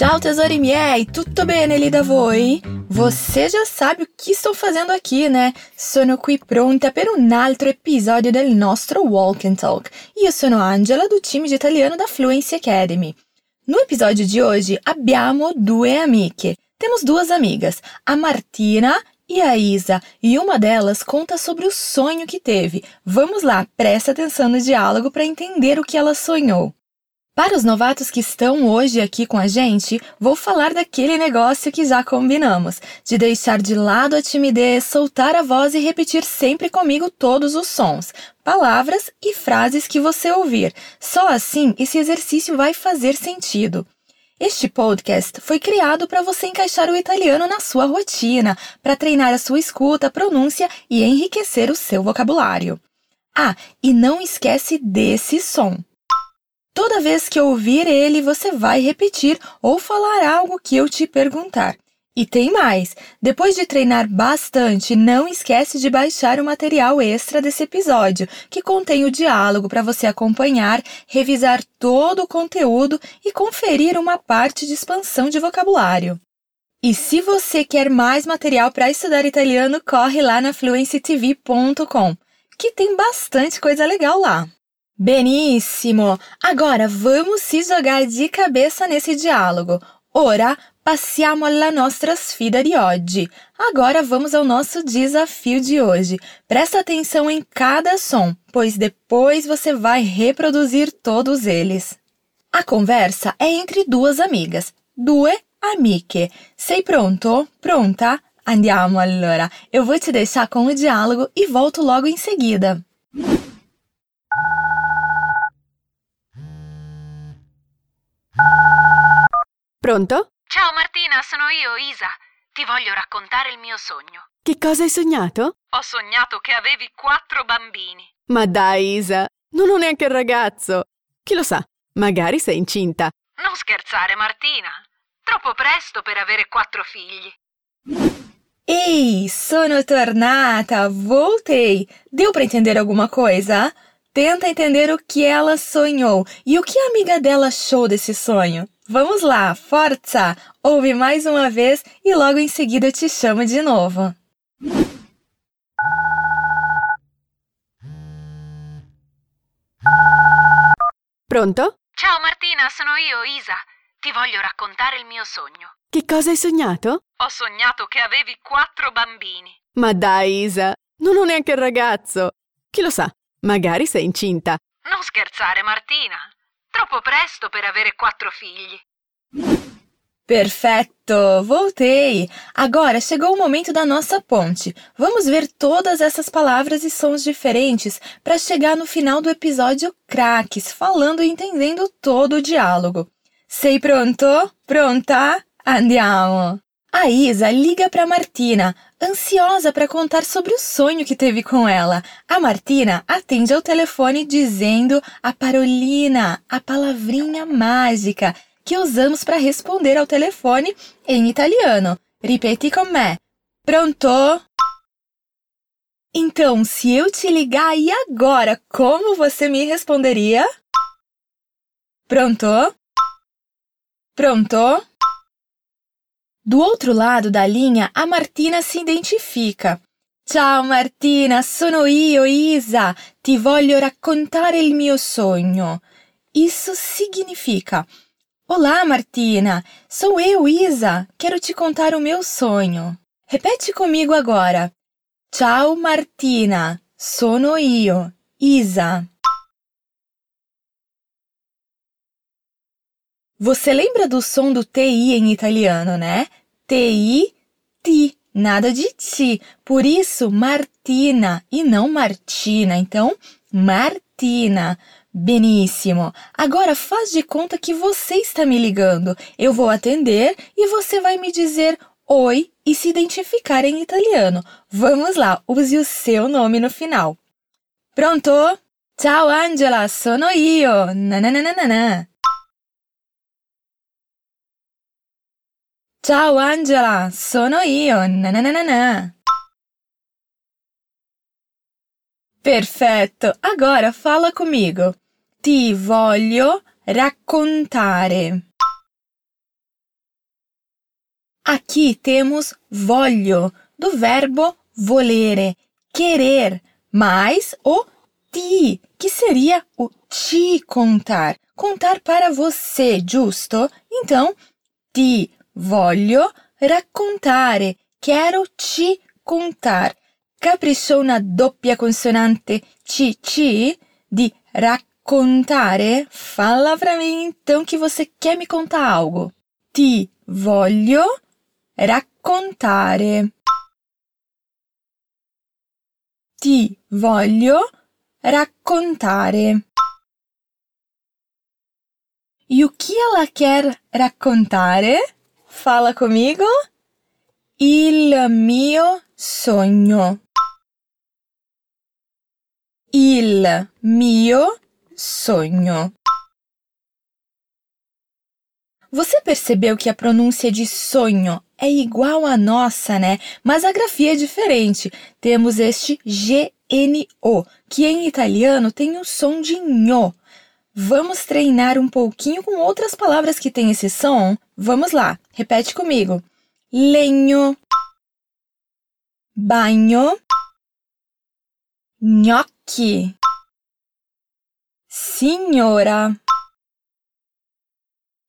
Ciao tesori miei, tutto bene lì da voi? Você já sabe o que estou fazendo aqui, né? Sono qui pronta per un altro episodio del nostro Walk and Talk. Io sono Angela, do time de italiano da Fluency Academy. No episódio de hoje, abbiamo due amiche. Temos duas amigas, a Martina e a Isa, e uma delas conta sobre o sonho que teve. Vamos lá, presta atenção no diálogo para entender o que ela sonhou. Para os novatos que estão hoje aqui com a gente, vou falar daquele negócio que já combinamos, de deixar de lado a timidez, soltar a voz e repetir sempre comigo todos os sons, palavras e frases que você ouvir. Só assim esse exercício vai fazer sentido. Este podcast foi criado para você encaixar o italiano na sua rotina, para treinar a sua escuta, pronúncia e enriquecer o seu vocabulário. Ah, e não esquece desse som. Toda vez que ouvir ele, você vai repetir ou falar algo que eu te perguntar. E tem mais! Depois de treinar bastante, não esquece de baixar o material extra desse episódio, que contém o diálogo para você acompanhar, revisar todo o conteúdo e conferir uma parte de expansão de vocabulário. E se você quer mais material para estudar italiano, corre lá na fluencytv.com, que tem bastante coisa legal lá. Benissimo! Agora vamos se jogar de cabeça nesse diálogo. Ora, passiamo alla nostra sfida di oggi. Agora vamos ao nosso desafio de hoje. Presta atenção em cada som, pois depois você vai reproduzir todos eles. A conversa é entre duas amigas, due amiche. Sei pronto? Pronta? Andiamo allora. Eu vou te deixar com o diálogo e volto logo em seguida. Pronto? Ciao Martina, sono io, Isa. Ti voglio raccontare il mio sogno. Che cosa hai sognato? Ho sognato che avevi quattro bambini. Ma dai, Isa, non ho neanche il ragazzo. Chi lo sa, magari sei incinta. Non scherzare, Martina. Troppo presto per avere quattro figli. Ei, sono tornata! Voltei! Deu para entender alguma coisa? Tenta entender o que ela sonhou e o que a amiga dela achou desse sonho. Vamos lá, forza! Ouve mais uma vez e logo em seguida eu te chamo de novo. Pronto? Ciao Martina, sono io, Isa. Ti voglio raccontare il mio sogno. Che cosa hai sognato? Ho sognato che avevi quattro bambini. Ma dai, Isa, non ho neanche il ragazzo. Chi lo sa, magari sei incinta. Non scherzare, Martina. Troppo presto per avere quattro figli. Perfeito! Voltei! Agora chegou o momento da nossa ponte. Vamos ver todas essas palavras e sons diferentes para chegar no final do episódio craques, falando e entendendo todo o diálogo. Sei pronto? Pronta? Andiamo! A Isa liga para Martina, ansiosa para contar sobre o sonho que teve com ela. A Martina atende ao telefone dizendo a parolina, a palavrinha mágica que usamos para responder ao telefone em italiano. Ripeti com me. Pronto? Então, se eu te ligar e agora, como você me responderia? Pronto? Pronto? Do outro lado da linha, a Martina se identifica. Ciao Martina, sono io, Isa. Ti voglio raccontare il mio sogno. Isso significa: Olá, Martina. Sou eu, Isa. Quero te contar o meu sonho. Repete comigo agora. Ciao Martina, sono io, Isa. Você lembra do som do TI em italiano, né? TI, ti, nada de ti. Por isso, Martina e não Martina. Então, Martina. Benissimo. Agora faz de conta que você está me ligando. Eu vou atender e você vai me dizer oi e se identificar em italiano. Vamos lá, use o seu nome no final. Pronto? Ciao Angela, sono io. Nananana. Ciao Angela, sono io. Nananana. Perfetto, agora fala comigo. Ti voglio raccontare. Aqui temos voglio, do verbo volere, querer, mais o ti, que seria o te contar, contar para você, giusto? Então, ti voglio raccontare, quero te contar. Capricciou na doppia consonante CC di raccontare? Fala pra mim então que você quer me contar algo. Ti voglio raccontare. Ti voglio raccontare. E o que ela quer raccontare? Fala comigo. Il mio sogno. Il mio sogno. Você percebeu que a pronúncia de sonho é igual à nossa, né? Mas a grafia é diferente. Temos este GNO, que em italiano tem o som de nho. Vamos treinar um pouquinho com outras palavras que têm esse som? Vamos lá, repete comigo. Legno, bagno, gnocchi, signora.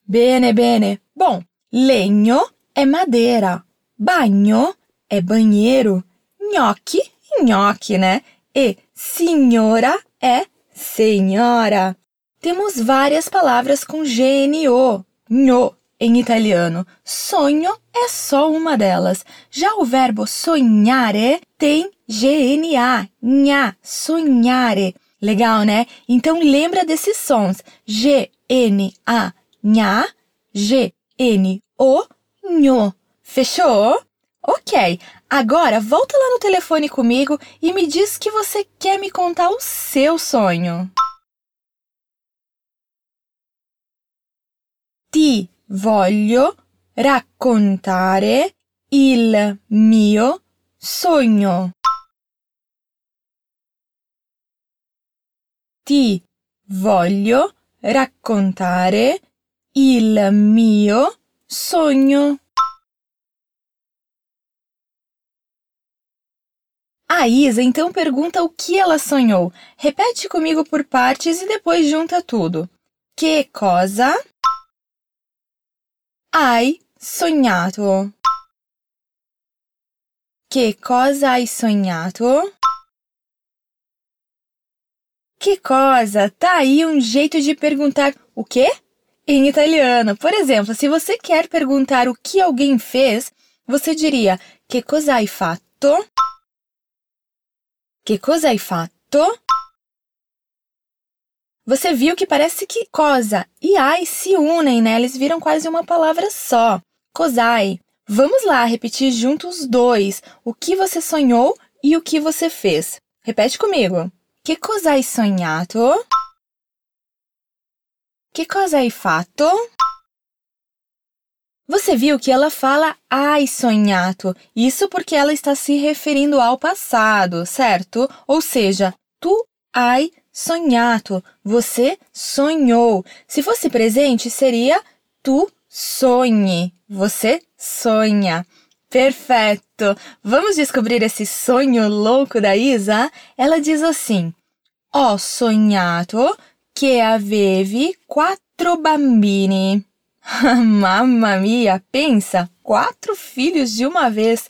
Bene, bene. Bom, legno é madeira, bagno é banheiro, gnocchi, nhoque, né? E signora é senhora. Temos várias palavras com GNO, nho em italiano. Sonho é só uma delas. Já o verbo sonhare tem GNA, nha, sonhare. Legal, né? Então lembra desses sons. G-N-A, nha, G-N-O, nho. Fechou? Ok. Agora volta lá no telefone comigo e me diz que você quer me contar o seu sonho. Ti voglio raccontare il mio sogno. Ti voglio raccontare il mio sogno. A Isa então pergunta o que ela sonhou. Repete comigo por partes e depois junta tudo. Que cosa hai sognato? Che cosa hai sognato? Que cosa? Tá aí um jeito de perguntar o quê? Em italiano. Por exemplo, se você quer perguntar o que alguém fez, você diria che cosa hai fatto? Che cosa hai fatto? Você viu que parece que cosa e ai se unem, né? Eles viram quase uma palavra só. Cosai. Vamos lá repetir juntos os dois. O que você sonhou e o que você fez. Repete comigo. Que cosa hai sognato? Que cosa hai fatto? Você viu que ela fala ai sognato. Isso porque ela está se referindo ao passado, certo? Ou seja, tu hai Sonhato, você sonhou. Se fosse presente, seria tu sonhe. Você sonha. Perfeito! Vamos descobrir esse sonho louco da Isa? Ela diz assim: Ho sognato che avevi quattro bambini. Mamma mia, pensa, quatro filhos de uma vez.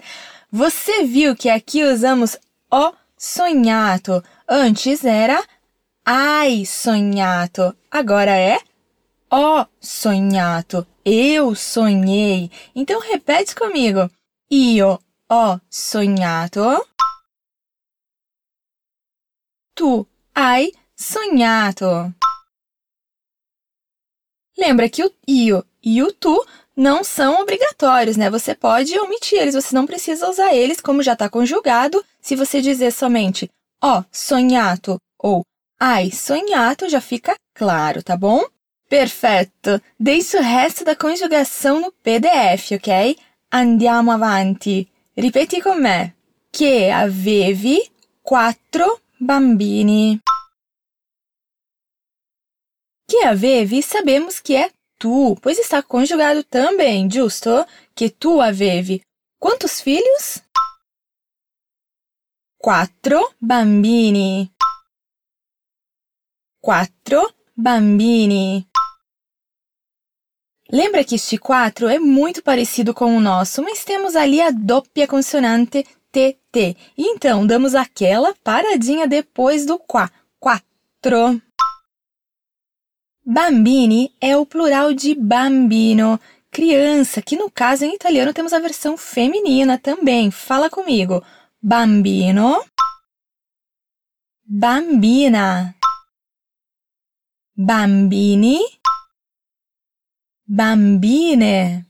Você viu que aqui usamos o sonhato. Antes era Hai sognato. Agora é ho sognato. Eu sonhei. Então repete comigo. Io ho sognato. Tu hai sognato. Lembra que o io e o tu não são obrigatórios, né? Você pode omitir eles, você não precisa usar eles, como já está conjugado. Se você dizer somente ho sognato ou Ai, sognato já fica claro, tá bom? Perfetto! Deixe o resto da conjugação no PDF, ok? Andiamo avanti. Ripeti con me. Che avevi quattro bambini. Que avevi sabemos que é tu, pois está conjugado também, giusto? Que tu avevi. Quantos filhos? Quattro bambini. Quattro bambini. Lembra que este 4 é muito parecido com o nosso, mas temos ali a doppia consonante TT. Então, damos aquela paradinha depois do qua. Quattro. Bambini é o plural de bambino, criança, que no caso em italiano temos a versão feminina também. Fala comigo. Bambino. Bambina. Bambini Bambine.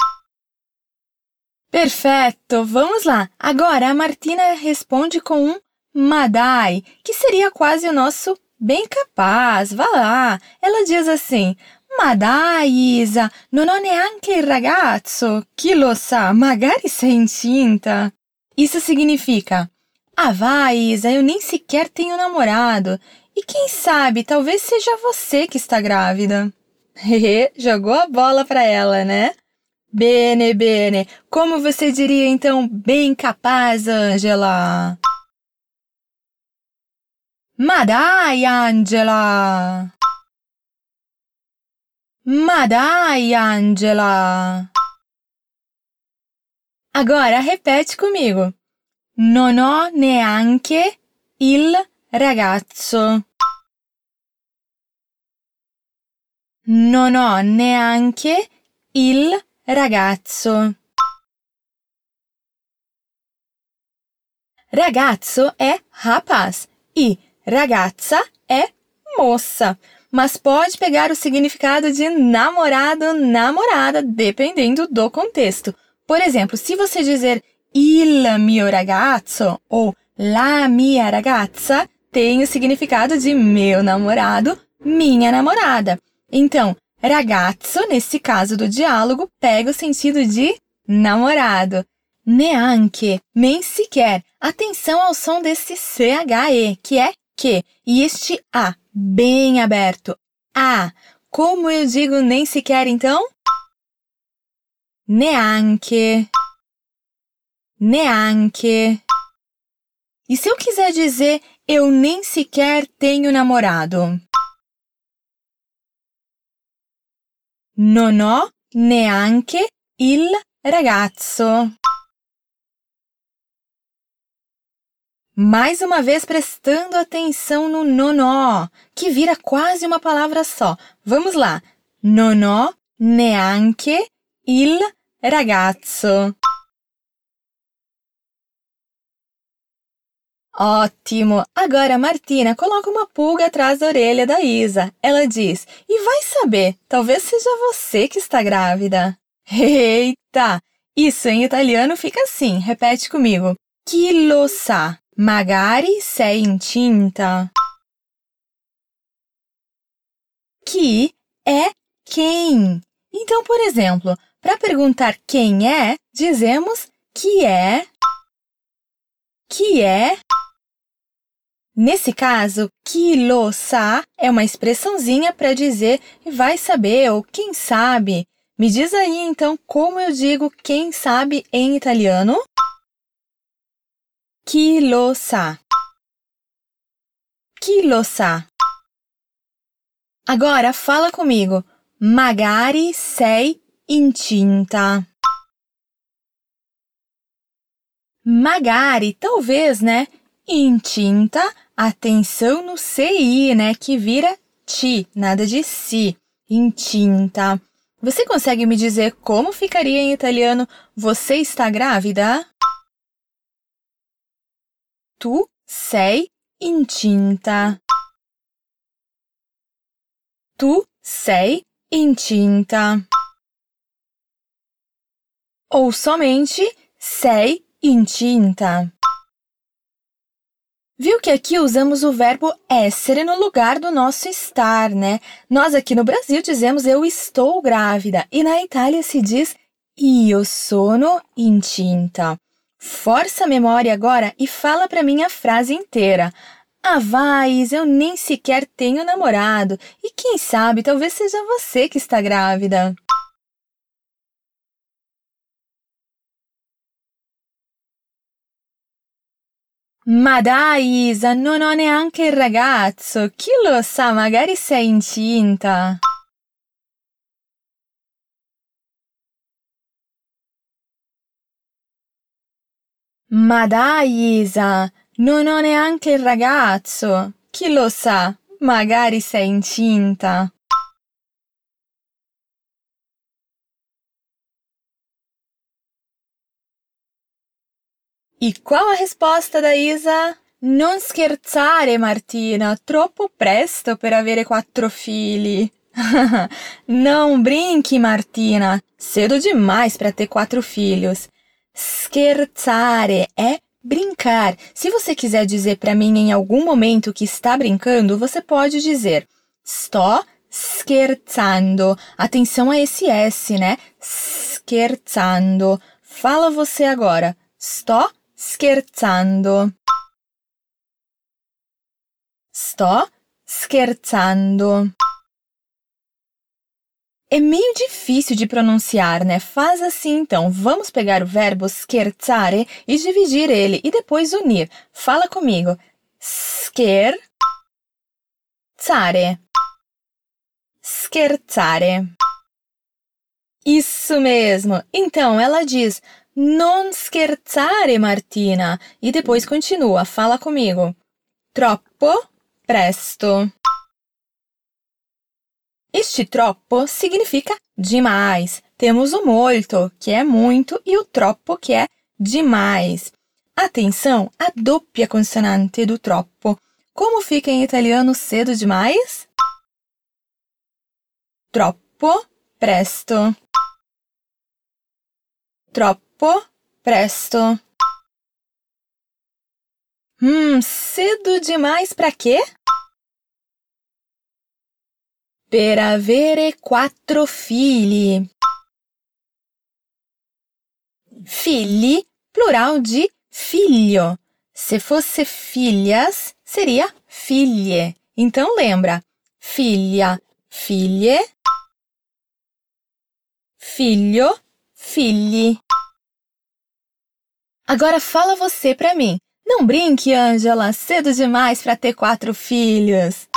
Perfeito, vamos lá. Agora a Martina responde com um Madai, que seria quase o nosso bem capaz. Vá lá. Ela diz assim: Madai, Isa, non ho neanche il ragazzo. Chi lo sa, magari sei incinta. Isso significa: Ah, vai, Isa, eu nem sequer tenho namorado. E quem sabe, talvez seja você que está grávida. Jogou a bola para ela, né? Bene, bene. Como você diria então bem capaz, Angela? Ma dai, Angela! Ma dai, Angela! Agora repete comigo. Non ho neanche il ragazzo. Non ho neanche il ragazzo. Ragazzo é rapaz e ragazza é moça, mas pode pegar o significado de namorado, namorada, dependendo do contexto. Por exemplo, se você dizer il mio ragazzo ou la mia ragazza, tem o significado de meu namorado, minha namorada. Então, ragazzo, nesse caso do diálogo, pega o sentido de namorado. Neanche, nem sequer. Atenção ao som desse CHE, que é que, e este A, bem aberto. A. Como eu digo nem sequer, então? Neanche. Neanche. E se eu quiser dizer eu nem sequer tenho namorado? Non ho neanche il ragazzo. Mais uma vez prestando atenção no nonó, que vira quase uma palavra só. Vamos lá. Non neanche il ragazzo. Ótimo! Agora Martina coloca uma pulga atrás da orelha da Isa. Ela diz: E vai saber, talvez seja você que está grávida. Eita! Isso em italiano fica assim, repete comigo. Chi lo sa? Magari sei incinta. Que é quem. Então, por exemplo, para perguntar quem é, dizemos que é. Que é Nesse caso, que lo sa é uma expressãozinha para dizer vai saber ou quem sabe. Me diz aí então como eu digo quem sabe em italiano? Chi lo sa. Chi lo sa. Agora fala comigo. Magari sei incinta. Magari, talvez, né? Intinta, atenção no CI, né? Que vira ti, nada de si. Intinta. Você consegue me dizer como ficaria em italiano você está grávida? Tu sei incinta. Tu sei incinta. Ou somente sei incinta. Viu que aqui usamos o verbo essere no lugar do nosso estar, né? Nós aqui no Brasil dizemos eu estou grávida e na Itália se diz io sono incinta. Força a memória agora e fala para mim a frase inteira. Ah, vais, eu nem sequer tenho namorado. E quem sabe, talvez seja você que está grávida. Ma dai, Isa, non ho neanche il ragazzo. Chi lo sa, magari sei incinta. Ma dai, Isa, non ho neanche il ragazzo. Chi lo sa, magari sei incinta. E qual a risposta da Isa? Non scherzare, Martina, troppo presto per avere quattro figli. Não brinque, Martina, cedo demais para ter quatro filhos. Scherzare é brincar. Se você quiser dizer para mim em algum momento que está brincando, você pode dizer sto scherzando. Atenção a esse S, né? Scherzando. Fala você agora. Sto scherzando. Sto scherzando. É meio difícil de pronunciar, né? Faz assim então. Vamos pegar o verbo scherzare e dividir ele e depois unir. Fala comigo. Scherzare. Scherzare. Isso mesmo. Então ela diz: Non scherzare, Martina. E depois continua, fala comigo. Troppo presto. Este troppo significa demais. Temos o molto, que é muito, e o troppo, que é demais. Atenção à doppia consonante do troppo. Como fica em italiano cedo demais? Troppo presto. Troppo troppo presto. Hum, cedo demais para quê? Per avere quattro figli. Figli, plural de filho. Se fosse filhas, seria figlie. Então lembra: filha, figlie, filho, figli. Agora fala você pra mim. Não brinque, Angela, cedo demais para ter quatro filhos.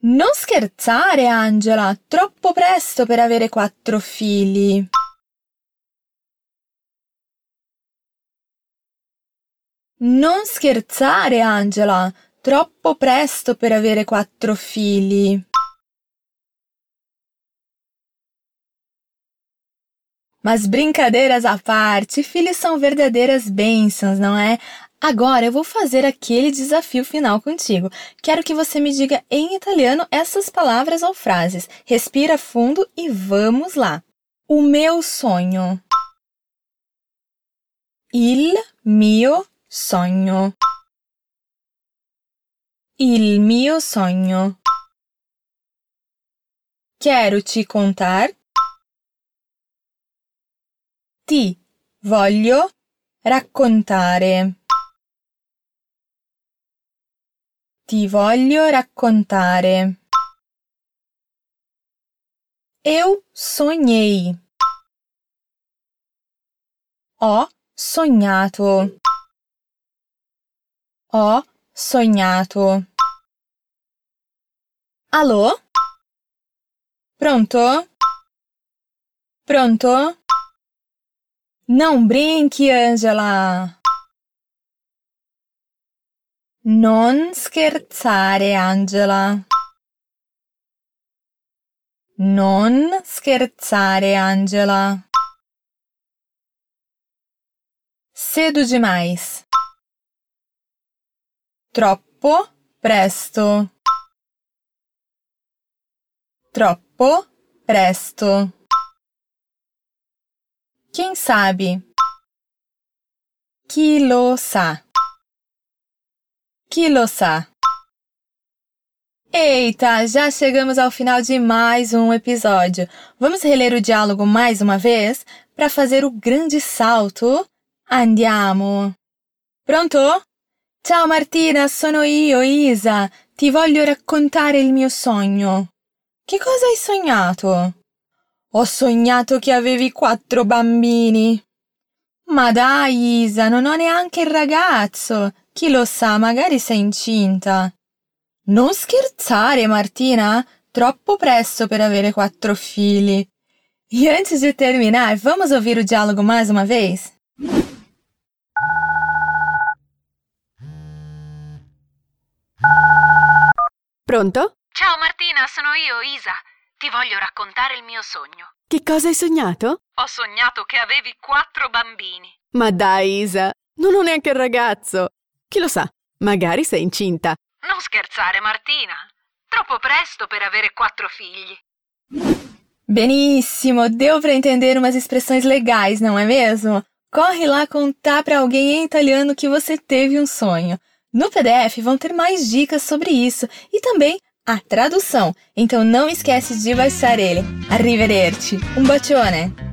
Non scherzare, Angela, troppo presto per avere quattro figli. Non scherzare, Angela, troppo presto per avere quattro figli. Mas brincadeiras à parte, filhos são verdadeiras bênçãos, não é? Agora eu vou fazer aquele desafio final contigo. Quero que você me diga em italiano essas palavras ou frases. Respira fundo e vamos lá. O meu sonho. Il mio sogno. Il mio sogno. Quero te contar ti voglio raccontare. Ti voglio raccontare. Eu sonhei. Ho sognato. Ho sognato. Alô? Pronto? Pronto? Não brinque, Angela. Non scherzare, Angela. Non scherzare, Angela. Cedo demais. Troppo presto. Troppo presto. Quem sabe? Chi lo sa? Chi lo sa? Eita, já chegamos ao final de mais um episódio. Vamos reler o diálogo mais uma vez para fazer o grande salto Andiamo. Pronto? Ciao Martina, sono io, Isa. Ti voglio raccontare il mio sogno. Che cosa hai sognato? Ho sognato che avevi quattro bambini. Ma dai, Isa, non ho neanche il ragazzo. Chi lo sa, magari sei incinta. Non scherzare, Martina. Troppo presto per avere quattro figli. E antes de terminar, vamos ouvir o diálogo mais uma vez? Pronto? Ciao Martina, sono io, Isa. Ti voglio raccontare il mio sogno. Che cosa hai sognato? Ho sognato che avevi quattro bambini. Ma dai, Isa, non ho neanche il ragazzo. Chi lo sa, magari sei incinta. Non scherzare, Martina. Troppo presto per avere quattro figli. Benissimo, deu para entender umas expressões legais, não é mesmo? Corre lá contar para alguém em italiano que você teve um sonho. No PDF vão ter mais dicas sobre isso e também a tradução. Então não esquece de baixar ele. Arrivederci. Um bacione.